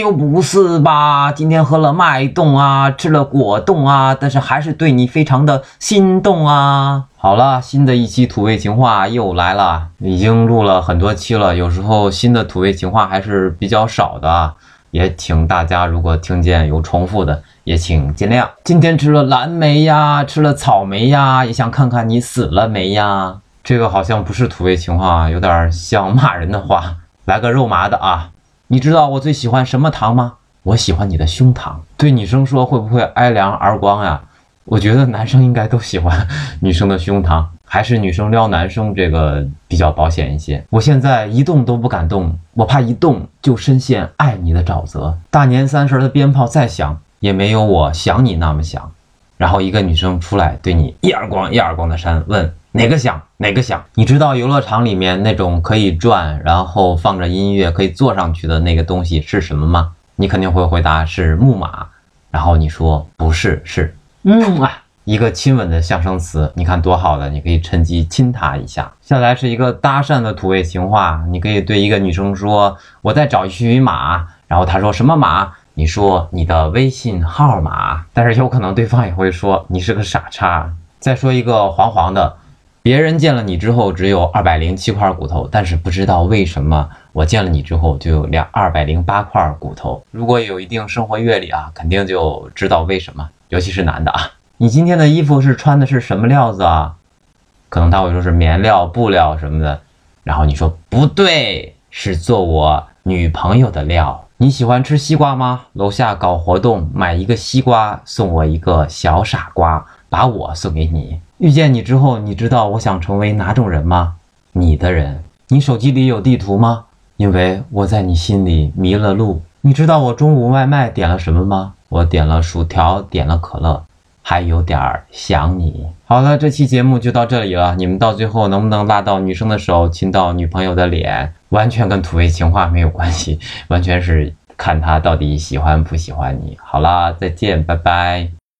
又不是吧？今天喝了脉动啊，吃了果冻啊，但是还是对你非常的心动啊。好了，新的一期土味情话又来了，已经录了很多期了，有时候新的土味情话还是比较少的，也请大家如果听见有重复的，也请见谅。今天吃了蓝莓呀，吃了草莓呀，也想看看你死了没呀。这个好像不是土味情话，有点像骂人的话。来个肉麻的啊！你知道我最喜欢什么糖吗？我喜欢你的胸膛。对女生说会不会挨两耳光呀？我觉得男生应该都喜欢女生的胸膛，还是女生撩男生这个比较保险一些。我现在一动都不敢动，我怕一动就深陷爱你的沼泽。大年三十的鞭炮再响，也没有我想你那么响。然后一个女生出来对你一耳光一耳光的扇，问哪个响哪个响？你知道游乐场里面那种可以转，然后放着音乐可以坐上去的那个东西是什么吗？你肯定会回答是木马。然后你说不是，是嗯啊，一个亲吻的象声词。你看多好的，你可以趁机亲她一下。下来是一个搭讪的土味情话，你可以对一个女生说我在找一匹马，然后她说什么马？你说你的微信号码，但是有可能对方也会说你是个傻叉。再说一个黄黄的，别人见了你之后只有二百零七块骨头，但是不知道为什么我见了你之后就有两二百零八块骨头。如果有一定生活阅历啊，肯定就知道为什么，尤其是男的啊。你今天的衣服是穿的是什么料子啊？可能他会说是棉料、布料什么的，然后你说不对，是做我女朋友的料。你喜欢吃西瓜吗？楼下搞活动，买一个西瓜送我一个小傻瓜，把我送给你。遇见你之后，你知道我想成为哪种人吗？你的人。你手机里有地图吗？因为我在你心里迷了路。你知道我中午外卖点了什么吗？我点了薯条，点了可乐。还有点儿想你。好了，这期节目就到这里了。你们到最后能不能拉到女生的手，亲到女朋友的脸，完全跟土味情话没有关系，完全是看她到底喜欢不喜欢你。好啦，再见，拜拜。